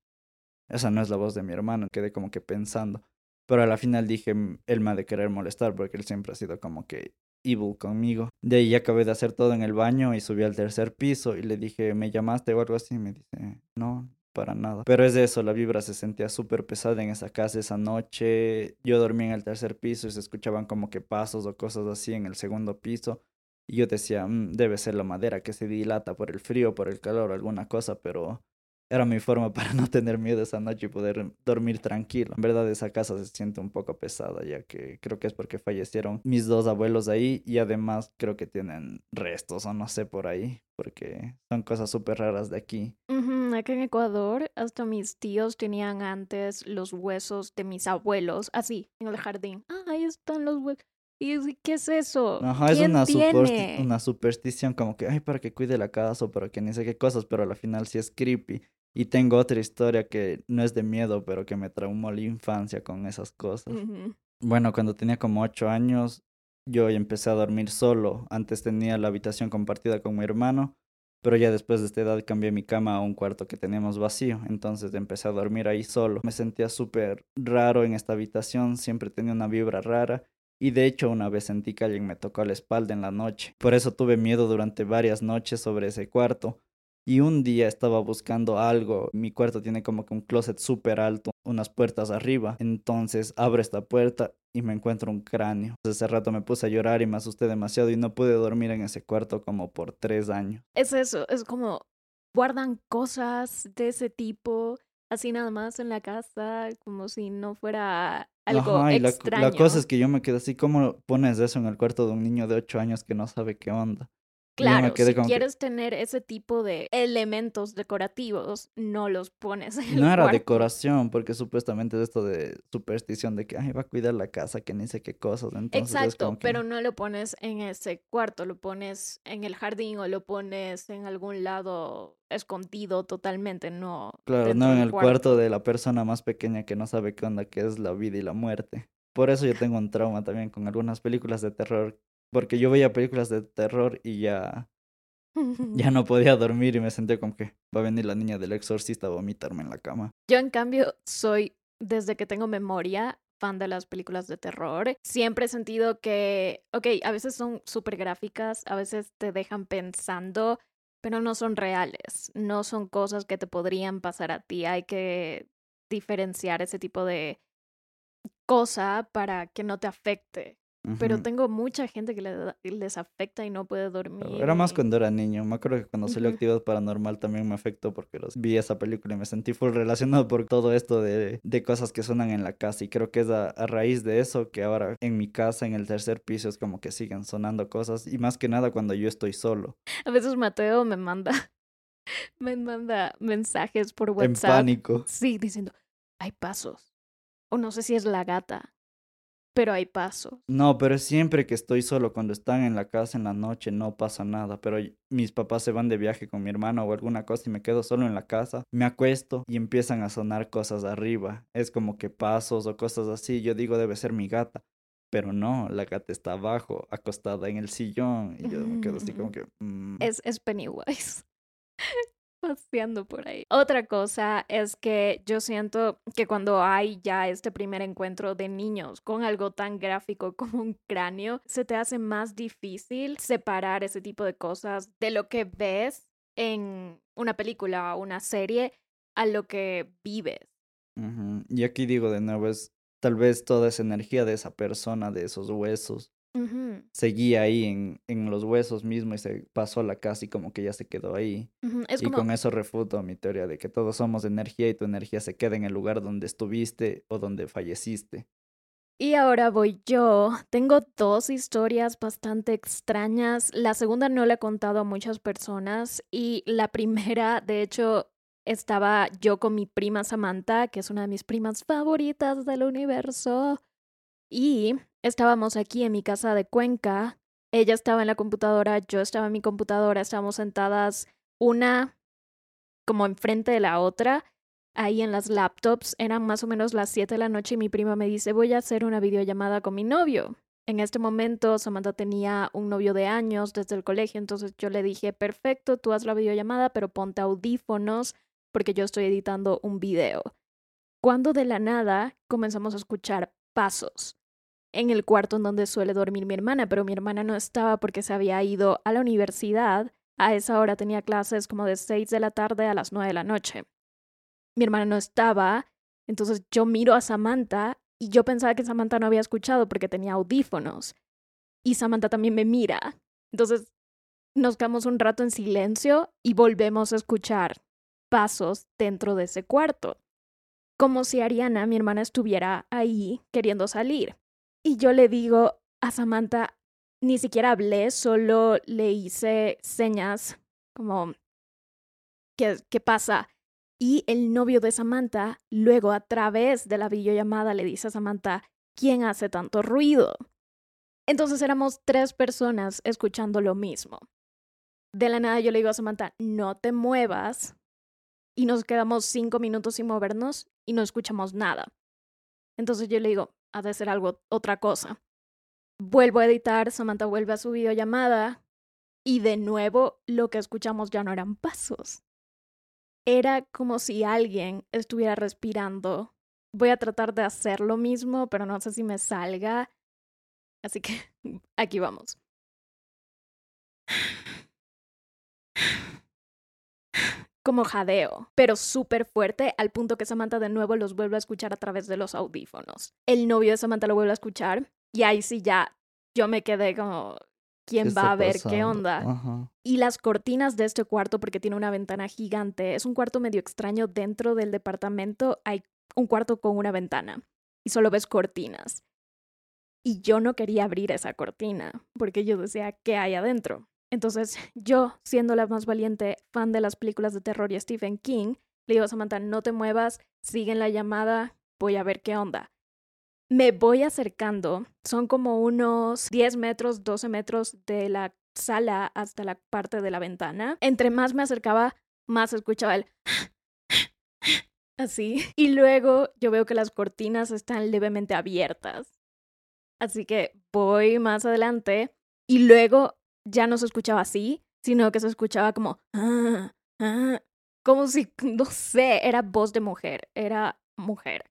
[SPEAKER 2] Esa no es la voz de mi hermano, quedé como que pensando. Pero a la final dije, él me ha de querer molestar, porque él siempre ha sido como que evil conmigo. De ahí acabé de hacer todo en el baño y subí al tercer piso y le dije, ¿me llamaste o algo así? Y me dice, no, para nada. Pero es de eso, la vibra se sentía súper pesada en esa casa esa noche. Yo dormí en el tercer piso y se escuchaban como que pasos o cosas así en el segundo piso. Y yo decía, mm, debe ser la madera que se dilata por el frío, por el calor, alguna cosa, pero era mi forma para no tener miedo esa noche y poder dormir tranquilo. En verdad esa casa se siente un poco pesada ya que creo que es porque fallecieron mis dos abuelos ahí y además creo que tienen restos o no sé por ahí porque son cosas súper raras de aquí.
[SPEAKER 1] Acá en Ecuador hasta mis tíos tenían antes los huesos de mis abuelos así en el jardín. Ah, ahí están los huesos. ¿Y qué es eso?
[SPEAKER 2] Ajá, es una, una superstición como que, ay, para que cuide la casa o para que ni sé qué cosas, pero al final sí es creepy. Y tengo otra historia que no es de miedo, pero que me traumó la infancia con esas cosas. Bueno, cuando tenía como ocho años, yo empecé a dormir solo. Antes tenía la habitación compartida con mi hermano, pero ya después de esta edad cambié mi cama a un cuarto que teníamos vacío. Entonces empecé a dormir ahí solo. Me sentía súper raro en esta habitación, siempre tenía una vibra rara. Y de hecho una vez sentí que alguien me tocó la espalda en la noche. Por eso tuve miedo durante varias noches sobre ese cuarto. Y un día estaba buscando algo. Mi cuarto tiene como que un closet súper alto, unas puertas arriba. Entonces abro esta puerta y me encuentro un cráneo. Ese rato me puse a llorar y me asusté demasiado y no pude dormir en ese cuarto como por tres años.
[SPEAKER 1] Es eso, es como guardan cosas de ese tipo así nada más en la casa, como si no fuera algo Ajá, y extraño.
[SPEAKER 2] La, la, cosa es que yo me quedé así, ¿cómo pones eso en el cuarto de un niño de ocho años que no sabe qué onda?
[SPEAKER 1] Claro, si quieres tener ese tipo de elementos decorativos, no los pones en
[SPEAKER 2] No
[SPEAKER 1] era
[SPEAKER 2] decoración, porque supuestamente es esto de superstición de que Ay, va a cuidar la casa, que ni sé qué cosas. Entonces
[SPEAKER 1] Exacto, pero no lo pones en ese cuarto, lo pones en el jardín o lo pones en algún lado escondido totalmente, no.
[SPEAKER 2] Claro, no en el cuarto. de la persona más pequeña que no sabe qué onda, que es la vida y la muerte. Por eso yo tengo un trauma también con algunas películas de terror porque yo veía películas de terror y ya, ya no podía dormir y me sentía como que va a venir la niña del exorcista a vomitarme en la cama.
[SPEAKER 1] Yo en cambio soy, desde que tengo memoria, fan de las películas de terror. Siempre he sentido que, ok, a veces son súper gráficas, a veces te dejan pensando, pero no son reales, no son cosas que te podrían pasar a ti. Hay que diferenciar ese tipo de cosa para que no te afecte. Pero tengo mucha gente que les afecta y no puede dormir.
[SPEAKER 2] Era más cuando era niño. Me acuerdo que cuando salió Actividad Paranormal también me afectó porque los, vi esa película y me sentí full relacionado por todo esto de, de cosas que suenan en la casa. Y creo que es a, raíz de eso que ahora en mi casa, en el tercer piso, es como que siguen sonando cosas. Y más que nada cuando yo estoy solo.
[SPEAKER 1] A veces Mateo me manda, me manda mensajes por WhatsApp.
[SPEAKER 2] En pánico.
[SPEAKER 1] Sí, diciendo, hay pasos. O no sé si es la gata pero hay pasos.
[SPEAKER 2] No, pero siempre que estoy solo, cuando están en la casa en la noche, no pasa nada. Pero mis papás se van de viaje con mi hermano o alguna cosa y me quedo solo en la casa, me acuesto y empiezan a sonar cosas arriba. Es como que pasos o cosas así. Yo digo, debe ser mi gata. Pero no, la gata está abajo, acostada en el sillón. Y yo me quedo así como que... Mm".
[SPEAKER 1] Es, es Pennywise paseando por ahí. Otra cosa es que yo siento que cuando hay ya este primer encuentro de niños con algo tan gráfico como un cráneo, se te hace más difícil separar ese tipo de cosas de lo que ves en una película o una serie a lo que vives.
[SPEAKER 2] Y aquí digo de nuevo, es tal vez toda esa energía de esa persona, de esos huesos, seguía ahí en, en, los huesos mismo y se pasó a la casa y como que ya se quedó ahí. y con eso refuto mi teoría de que todos somos energía y tu energía se queda en el lugar donde estuviste o donde falleciste.
[SPEAKER 1] Y ahora voy yo. Tengo dos historias bastante extrañas. La segunda no la he contado a muchas personas y la primera, de hecho, estaba yo con mi prima Samantha, que es una de mis primas favoritas del universo. Y estábamos aquí en mi casa de Cuenca. Ella estaba en la computadora, yo estaba en mi computadora, estábamos sentadas una como enfrente de la otra, ahí en las laptops. Eran más o menos las 7 de la noche y mi prima me dice, voy a hacer una videollamada con mi novio. En este momento, Samantha tenía un novio de años desde el colegio, entonces yo le dije, perfecto, tú haz la videollamada, pero ponte audífonos porque yo estoy editando un video. Cuando de la nada comenzamos a escuchar pasos en el cuarto en donde suele dormir mi hermana, pero mi hermana no estaba porque se había ido a la universidad. A esa hora tenía clases como de 6 de la tarde a las 9 de la noche. Mi hermana no estaba, entonces yo miro a Samantha y yo pensaba que Samantha no había escuchado porque tenía audífonos. Y Samantha también me mira. Entonces nos quedamos un rato en silencio y volvemos a escuchar pasos dentro de ese cuarto. Como si Ariana, mi hermana, estuviera ahí queriendo salir. Y yo le digo a Samantha, ni siquiera hablé, solo le hice señas como, ¿qué, qué pasa? Y el novio de Samantha, luego a través de la videollamada, le dice a Samantha, ¿quién hace tanto ruido? Entonces éramos tres personas escuchando lo mismo. De la nada yo le digo a Samantha, no te muevas. Y nos quedamos cinco minutos sin movernos y no escuchamos nada. Entonces yo le digo, ha de ser algo, otra cosa. Vuelvo a editar, Samantha vuelve a su videollamada y de nuevo lo que escuchamos ya no eran pasos. Era como si alguien estuviera respirando. Voy a tratar de hacer lo mismo, pero no sé si me salga. Así que aquí vamos. Como jadeo, pero súper fuerte al punto que Samantha de nuevo los vuelve a escuchar a través de los audífonos. El novio de Samantha lo vuelve a escuchar y ahí sí ya yo me quedé como, ¿quién va a ver qué onda? Y las cortinas de este cuarto, porque tiene una ventana gigante, es un cuarto medio extraño dentro del departamento, hay un cuarto con una ventana y solo ves cortinas. Y yo no quería abrir esa cortina porque yo decía, ¿qué hay adentro? Entonces, yo, siendo la más valiente fan de las películas de terror y Stephen King, le digo a Samantha, no te muevas, sigue en la llamada, voy a ver qué onda. Me voy acercando, son como unos 10 metros, 12 metros de la sala hasta la parte de la ventana. Entre más me acercaba, más escuchaba el... Así. Y luego yo veo que las cortinas están levemente abiertas. Así que voy más adelante y luego ya no se escuchaba así, sino que se escuchaba como, ah, ah", como si, no sé, era voz de mujer, era mujer.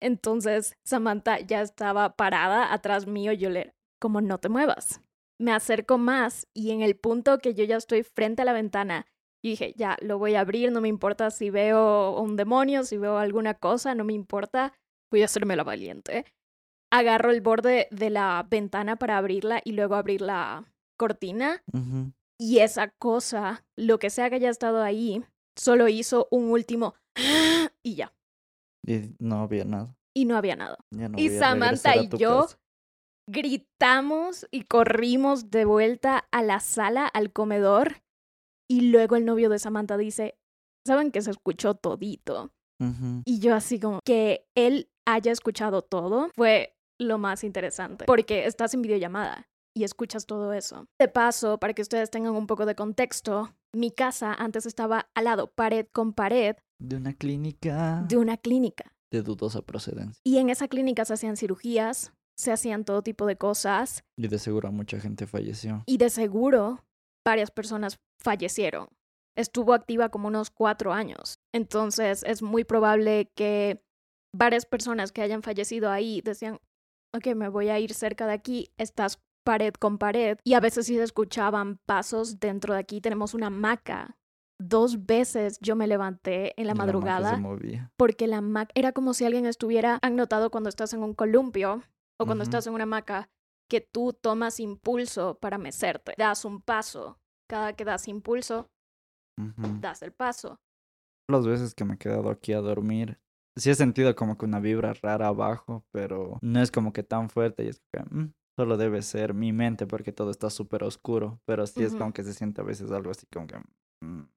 [SPEAKER 1] Entonces Samantha ya estaba parada atrás mío yo le, como no te muevas. Me acerco más y en el punto que yo ya estoy frente a la ventana, dije, ya, lo voy a abrir, no me importa si veo un demonio, si veo alguna cosa, no me importa, voy a hacerme la valiente. Agarro el borde de la ventana para abrirla y luego abrir la cortina. Y esa cosa, lo que sea que haya estado ahí, solo hizo un último y ya.
[SPEAKER 2] Y no había nada.
[SPEAKER 1] Y no había nada. y Samantha y yo gritamos y corrimos de vuelta a la sala, al comedor. Y luego el novio de Samantha dice, ¿saben que se escuchó todito? Y yo así como que él haya escuchado todo fue lo más interesante, porque estás en videollamada y escuchas todo eso. De paso, para que ustedes tengan un poco de contexto, mi casa antes estaba al lado, pared con pared.
[SPEAKER 2] De una clínica.
[SPEAKER 1] De una clínica.
[SPEAKER 2] De dudosa procedencia.
[SPEAKER 1] Y en esa clínica se hacían cirugías, se hacían todo tipo de cosas.
[SPEAKER 2] Y de seguro mucha gente falleció.
[SPEAKER 1] Y de seguro varias personas fallecieron. Estuvo activa como unos cuatro años. Entonces es muy probable que varias personas que hayan fallecido ahí decían, ok, me voy a ir cerca de aquí, estás pared con pared. Y a veces sí se escuchaban pasos dentro de aquí. Tenemos una hamaca. Dos veces yo me levanté en la, madrugada porque la hamaca era como si alguien estuviera, han notado cuando estás en un columpio o cuando estás en una hamaca, que tú tomas impulso para mecerte, das un paso. Cada que das impulso, das el paso.
[SPEAKER 2] Las veces que me he quedado aquí a dormir, sí he sentido como que una vibra rara abajo, pero no es como que tan fuerte y es que mm, solo debe ser mi mente porque todo está súper oscuro, pero sí es como que se siente a veces algo así como que... Mm,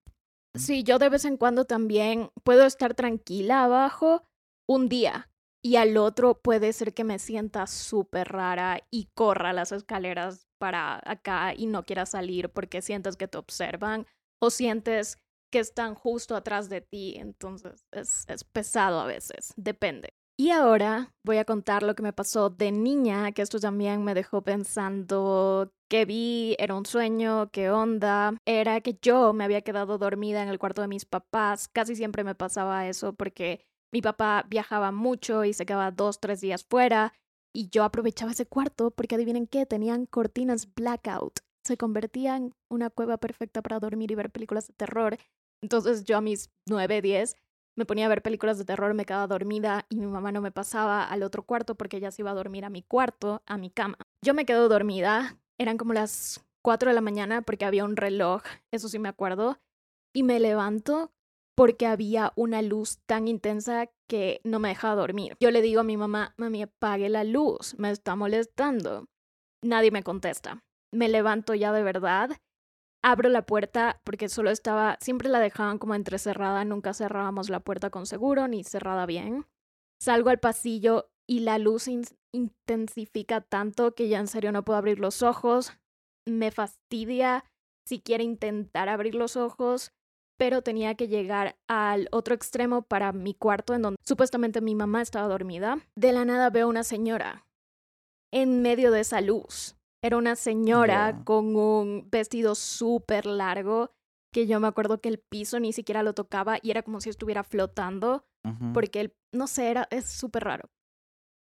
[SPEAKER 1] sí, yo de vez en cuando también puedo estar tranquila abajo un día y al otro puede ser que me sienta súper rara y corra las escaleras para acá y no quiera salir porque sientes que te observan o sientes que están justo atrás de ti. Entonces es, es pesado a veces, depende. Y ahora voy a contar lo que me pasó de niña, que esto también me dejó pensando que vi, era un sueño, qué onda. Era que yo me había quedado dormida en el cuarto de mis papás. Casi siempre me pasaba eso porque mi papá viajaba mucho y se quedaba dos, tres días fuera y yo aprovechaba ese cuarto porque adivinen qué, tenían cortinas blackout. Se convertía en una cueva perfecta para dormir y ver películas de terror. Entonces yo a mis nueve, diez me ponía a ver películas de terror, me quedaba dormida y mi mamá no me pasaba al otro cuarto porque ella se iba a dormir a mi cuarto, a mi cama. Yo me quedo dormida, eran como las cuatro de la mañana porque había un reloj, eso sí me acuerdo, y me levanto porque había una luz tan intensa que no me dejaba dormir. Yo le digo a mi mamá, mami, apague la luz, me está molestando. Nadie me contesta. Me levanto ya de verdad, abro la puerta porque solo estaba, siempre la dejaban como entrecerrada, nunca cerrábamos la puerta con seguro ni cerrada bien. Salgo al pasillo y la luz intensifica tanto que ya en serio no puedo abrir los ojos. Me fastidia siquiera intentar abrir los ojos pero tenía que llegar al otro extremo para mi cuarto en donde supuestamente mi mamá estaba dormida. De la nada veo una señora en medio de esa luz. Era una señora con un vestido súper largo que yo me acuerdo que el piso ni siquiera lo tocaba y era como si estuviera flotando porque él, no sé, era, es súper raro.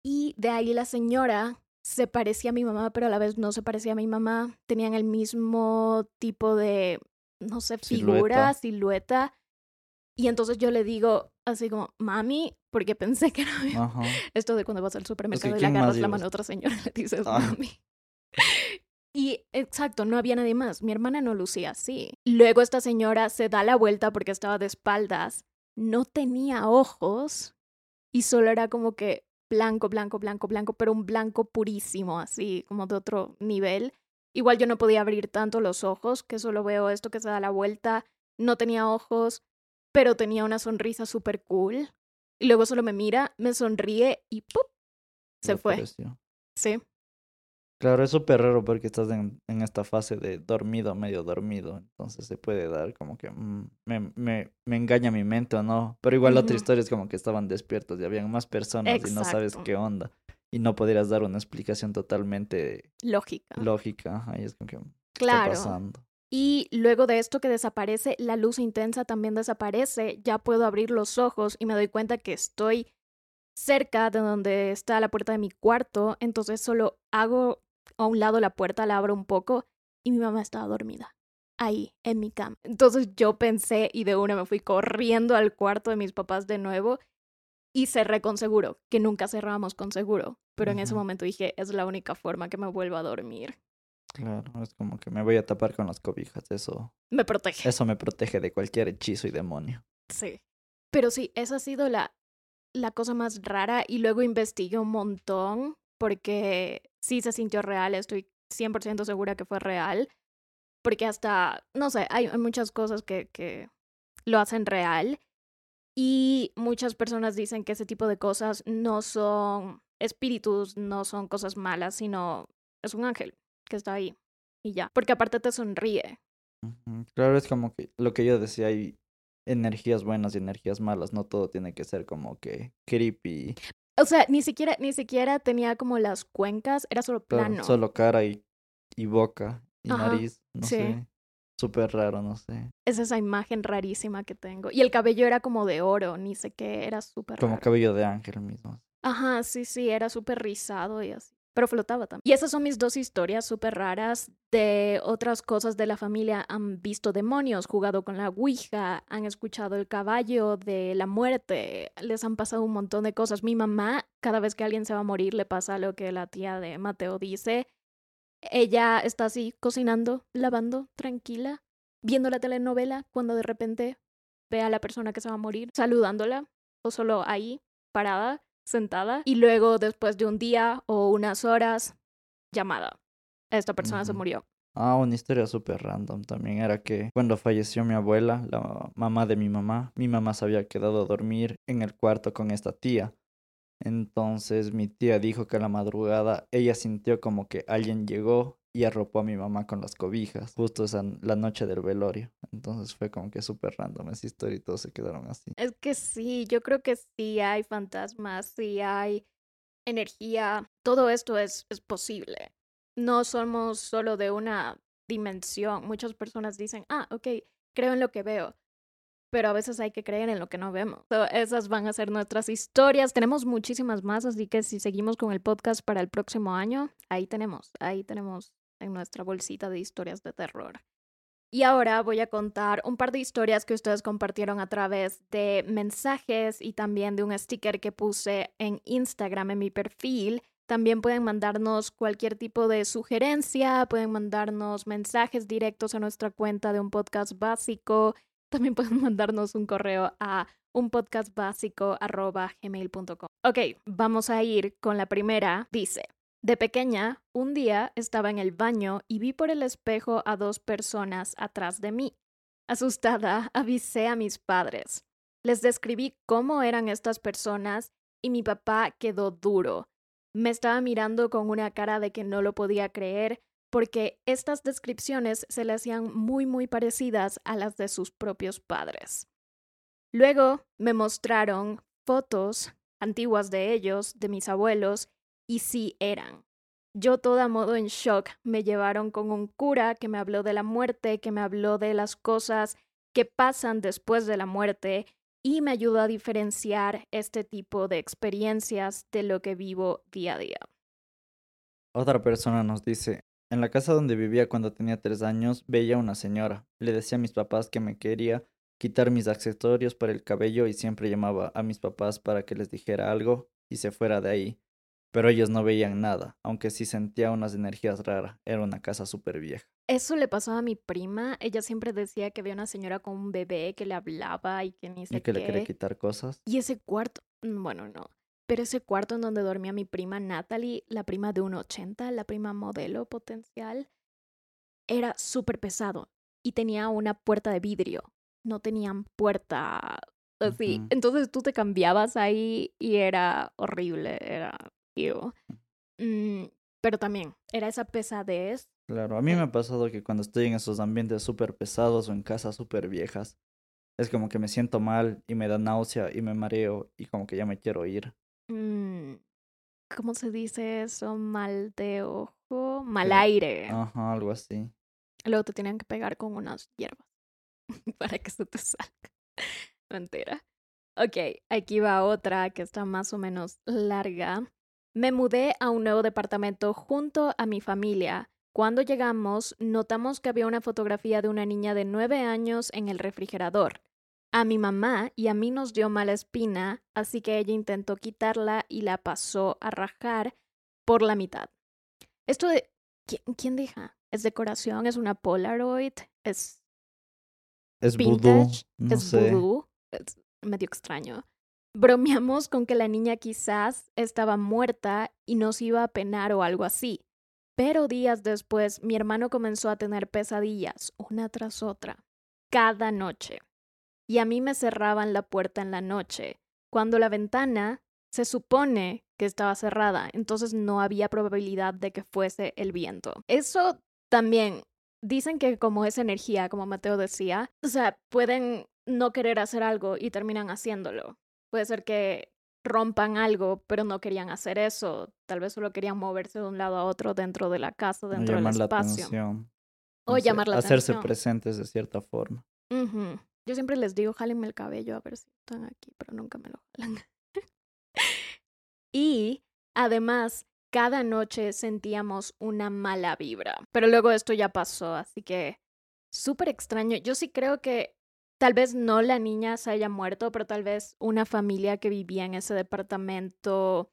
[SPEAKER 1] Y de ahí la señora se parecía a mi mamá, pero a la vez no se parecía a mi mamá. Tenían el mismo tipo de no sé, figura, silueta. Y entonces yo le digo así como, mami, porque pensé que era esto de cuando vas al supermercado y le agarras la mano a otra señora y le dices, ah. mami. Y exacto, no había nadie más. Mi hermana no lucía así. Luego esta señora se da la vuelta porque estaba de espaldas. No tenía ojos y solo era como que blanco, blanco, blanco, blanco, pero un blanco purísimo, así como de otro nivel. Igual yo no podía abrir tanto los ojos, que solo veo esto que se da la vuelta. No tenía ojos, pero tenía una sonrisa súper cool. Y luego solo me mira, me sonríe y ¡pup! Se fue. Sí.
[SPEAKER 2] Claro, es súper raro porque estás en, en, esta fase de dormido, medio dormido. Entonces se puede dar como que mm, me, me, me, engaña mi mente o no. Pero igual la otra historia es como que estaban despiertos y habían más personas y no sabes qué onda y no podrías dar una explicación totalmente
[SPEAKER 1] lógica.
[SPEAKER 2] Lógica, ahí es como que
[SPEAKER 1] claro. pasando. Y luego de esto que desaparece, la luz intensa también desaparece, ya puedo abrir los ojos y me doy cuenta que estoy cerca de donde está la puerta de mi cuarto, entonces solo hago a un lado la puerta, la abro un poco y mi mamá estaba dormida ahí en mi cama. Entonces yo pensé y de una me fui corriendo al cuarto de mis papás de nuevo y cerré con seguro, que nunca cerramos con seguro, pero en ese momento dije, es la única forma que me vuelvo a dormir.
[SPEAKER 2] Claro, es como que me voy a tapar con las cobijas. Eso,
[SPEAKER 1] Me protege.
[SPEAKER 2] eso me protege de cualquier hechizo y demonio.
[SPEAKER 1] Sí. Pero sí, esa ha sido la, la cosa más rara y luego investigué un montón porque sí se sintió real, estoy 100% segura que fue real, porque hasta, no sé, hay, muchas cosas que, que lo hacen real y muchas personas dicen que ese tipo de cosas no son espíritus, no son cosas malas, sino es un ángel que está ahí y ya, porque aparte te sonríe.
[SPEAKER 2] Claro, es como que lo que yo decía, hay energías buenas y energías malas. No todo tiene que ser como que creepy.
[SPEAKER 1] O sea, ni siquiera, ni siquiera tenía como las cuencas, era solo plano.
[SPEAKER 2] solo cara y, y boca y
[SPEAKER 1] Ajá,
[SPEAKER 2] nariz. No
[SPEAKER 1] sí.
[SPEAKER 2] sé. Súper raro, no sé.
[SPEAKER 1] Es esa imagen rarísima que tengo. Y el cabello era como de oro, ni sé qué, era súper
[SPEAKER 2] Como
[SPEAKER 1] raro.
[SPEAKER 2] cabello de ángel mismo.
[SPEAKER 1] Ajá, sí, sí, era súper rizado y así. Pero flotaba también. Y esas son mis dos historias súper raras de otras cosas de la familia. Han visto demonios, jugado con la Ouija, han escuchado el caballo de la muerte, les han pasado un montón de cosas. Mi mamá, cada vez que alguien se va a morir, le pasa lo que la tía de Mateo dice. Ella está así, cocinando, lavando, tranquila, viendo la telenovela, cuando de repente ve a la persona que se va a morir, saludándola, o solo ahí, parada, sentada, y luego después de un día o unas horas, llamada. Esta persona se
[SPEAKER 2] Ujú.
[SPEAKER 1] murió.
[SPEAKER 2] Ah, una historia súper random también era que cuando falleció mi abuela, la mamá de mi mamá, mi mamá se había quedado a dormir en el cuarto con esta tía. Entonces mi tía dijo que a la madrugada ella sintió como que alguien llegó y arropó a mi mamá con las cobijas, justo esa la noche del velorio. Entonces fue como que súper random esa historia y todos se quedaron así.
[SPEAKER 1] Es que sí, yo creo que sí hay fantasmas, sí hay energía, todo esto es, es posible. No somos solo de una dimensión. Muchas personas dicen, ah, ok, creo en lo que veo, pero a veces hay que creer en lo que no vemos. So, esas van a ser nuestras historias. Tenemos muchísimas más, así que si seguimos con el podcast para el próximo año, ahí tenemos, ahí tenemos en nuestra bolsita de historias de terror. Y ahora voy a contar un par de historias que ustedes compartieron a través de mensajes y también de un sticker que puse en Instagram en mi perfil. También pueden mandarnos cualquier tipo de sugerencia, pueden mandarnos mensajes directos a nuestra cuenta de un podcast básico. También pueden mandarnos un correo a unpodcastbásico.gmail.com. Ok, vamos a ir con la primera. Dice, de pequeña, un día estaba en el baño y vi por el espejo a dos personas atrás de mí. Asustada, avisé a mis padres. Les describí cómo eran estas personas y mi papá quedó duro. Me estaba mirando con una cara de que no lo podía creer porque estas descripciones se le hacían muy muy parecidas a las de sus propios padres. Luego me mostraron fotos antiguas de ellos, de mis abuelos, y sí eran. Yo toda modo en shock me llevaron con un cura que me habló de la muerte, que me habló de las cosas que pasan después de la muerte y me ayudó a diferenciar este tipo de experiencias de lo que vivo día a día.
[SPEAKER 2] Otra persona nos dice, en la casa donde vivía cuando tenía tres años, veía una señora. Le decía a mis papás que me quería quitar mis accesorios para el cabello y siempre llamaba a mis papás para que les dijera algo y se fuera de ahí. Pero ellos no veían nada, aunque sí sentía unas energías raras. Era una casa súper vieja.
[SPEAKER 1] Eso le pasaba a mi prima. Ella siempre decía que había una señora con un bebé que le hablaba y que ni sé
[SPEAKER 2] Y que le quería quitar cosas.
[SPEAKER 1] Y ese cuarto, mm, bueno, no. Pero ese cuarto en donde dormía mi prima Natalie, la prima de 1,80, la prima modelo potencial, era súper pesado y tenía una puerta de vidrio. No tenían puerta así. Entonces tú te cambiabas ahí y era horrible, era Mm, pero también era esa pesadez.
[SPEAKER 2] Claro, a mí
[SPEAKER 1] Eh.
[SPEAKER 2] me ha pasado que cuando estoy en esos ambientes súper pesados o en casas súper viejas, es como que me siento mal y me da náusea y me mareo y como que ya me quiero ir.
[SPEAKER 1] mm, ¿Cómo se dice eso? Mal de ojo, mal
[SPEAKER 2] Sí.
[SPEAKER 1] aire.
[SPEAKER 2] Ajá, algo así.
[SPEAKER 1] Luego te tenían que pegar con unas hierbas para que se te salga. Mentira. Ok, aquí va otra que está más o menos larga. Me mudé a un nuevo departamento junto a mi familia. Cuando llegamos, notamos que había una fotografía de una niña de nueve años en el refrigerador. A mi mamá y a mí nos dio mala espina, así que ella intentó quitarla y la pasó a rajar por la mitad. Esto de... ¿Quién, deja? ¿Es decoración? ¿Es una Polaroid? ¿Es...
[SPEAKER 2] Es vintage?
[SPEAKER 1] ¿Es voodoo? Es medio extraño. Bromeamos con que la niña quizás estaba muerta y nos iba a penar o algo así. Pero días después mi hermano comenzó a tener pesadillas, una tras otra, cada noche. Y a mí me cerraban la puerta en la noche, cuando la ventana se supone que estaba cerrada, entonces no había probabilidad de que fuese el viento. Eso también dicen que como es energía, como Mateo decía, o sea, pueden no querer hacer algo y terminan haciéndolo. Puede ser que rompan algo, pero no querían hacer eso. Tal vez solo querían moverse de un lado a otro dentro de la casa, dentro del espacio.
[SPEAKER 2] La atención.
[SPEAKER 1] O llamar la
[SPEAKER 2] hacerse
[SPEAKER 1] atención.
[SPEAKER 2] Hacerse presentes de cierta forma.
[SPEAKER 1] Yo siempre les digo, jálenme el cabello a ver si están aquí, pero nunca me lo jalan. y además, cada noche sentíamos una mala vibra. Pero luego esto ya pasó, así que súper extraño. Yo sí creo que tal vez no la niña se haya muerto, pero tal vez una familia que vivía en ese departamento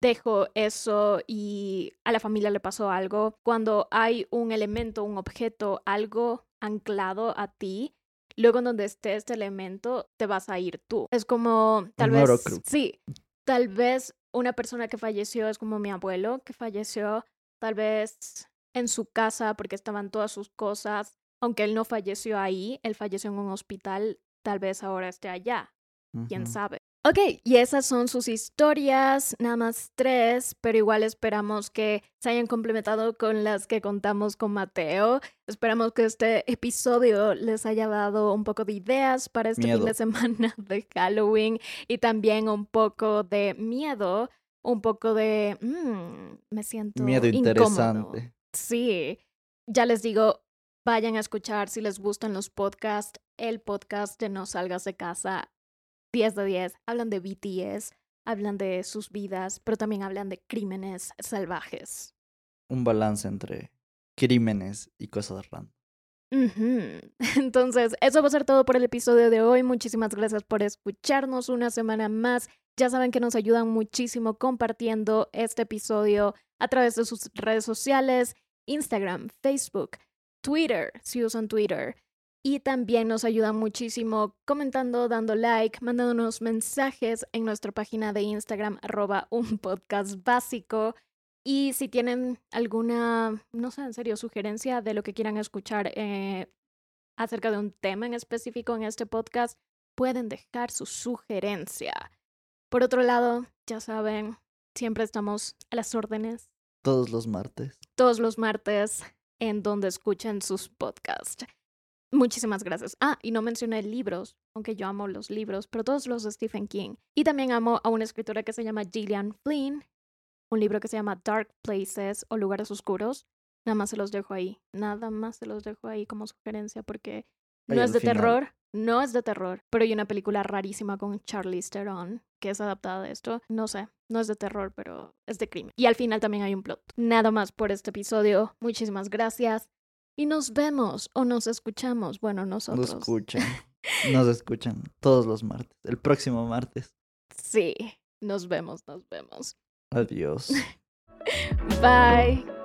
[SPEAKER 1] dejó eso y a la familia le pasó algo. Cuando hay un elemento, un objeto, algo anclado a ti, luego en donde esté este elemento, te vas a ir tú. Es como, tal vez, sí, tal vez una persona que falleció es como mi abuelo, que falleció tal vez en su casa porque estaban todas sus cosas aunque él no falleció ahí, él falleció en un hospital, tal vez ahora esté allá. ¿Quién sabe? Ok, y esas son sus historias, nada más tres, pero igual esperamos que se hayan complementado con las que contamos con Mateo. Esperamos que este episodio les haya dado un poco de ideas para este fin de semana de Halloween y también un poco de miedo, un poco de... Mmm, me siento... Miedo interesante. Sí, ya les digo, Vayan a escuchar si les gustan los podcasts, el podcast de No Salgas de Casa, 10 de 10. Hablan de BTS, hablan de sus vidas, pero también hablan de crímenes salvajes.
[SPEAKER 2] Un balance entre crímenes y cosas random.
[SPEAKER 1] Entonces, eso va a ser todo por el episodio de hoy. Muchísimas gracias por escucharnos una semana más. Ya saben que nos ayudan muchísimo compartiendo este episodio a través de sus redes sociales, Instagram, Facebook, Twitter, si usan Twitter. Y también nos ayuda muchísimo comentando, dando like, mandándonos mensajes en nuestra página de Instagram, arroba un podcast básico. Y si tienen alguna, no sé, en serio, sugerencia de lo que quieran escuchar eh, acerca de un tema en específico en este podcast, pueden dejar su sugerencia. Por otro lado, ya saben, siempre estamos a las órdenes.
[SPEAKER 2] Todos los martes.
[SPEAKER 1] Todos los martes en donde escuchan sus podcasts. Muchísimas gracias. Ah, y no mencioné libros, aunque yo amo los libros, pero todos los de Stephen King. Y también amo a una escritora que se llama Gillian Flynn, un libro que se llama Dark Places o Lugares Oscuros. Nada más se los dejo ahí. Nada más se los dejo ahí como sugerencia porque no es de terror, no es de terror, pero hay una película rarísima con Charlize Theron que es adaptada de esto. No sé, no es de terror, pero es de crimen. Y al final también hay un plot. Nada más por este episodio. Muchísimas gracias. Y nos vemos o nos escuchamos. Bueno, nosotros.
[SPEAKER 2] Nos escuchan. Nos escuchan todos los martes. El próximo martes.
[SPEAKER 1] Sí, nos vemos, nos vemos.
[SPEAKER 2] Adiós.
[SPEAKER 1] Bye.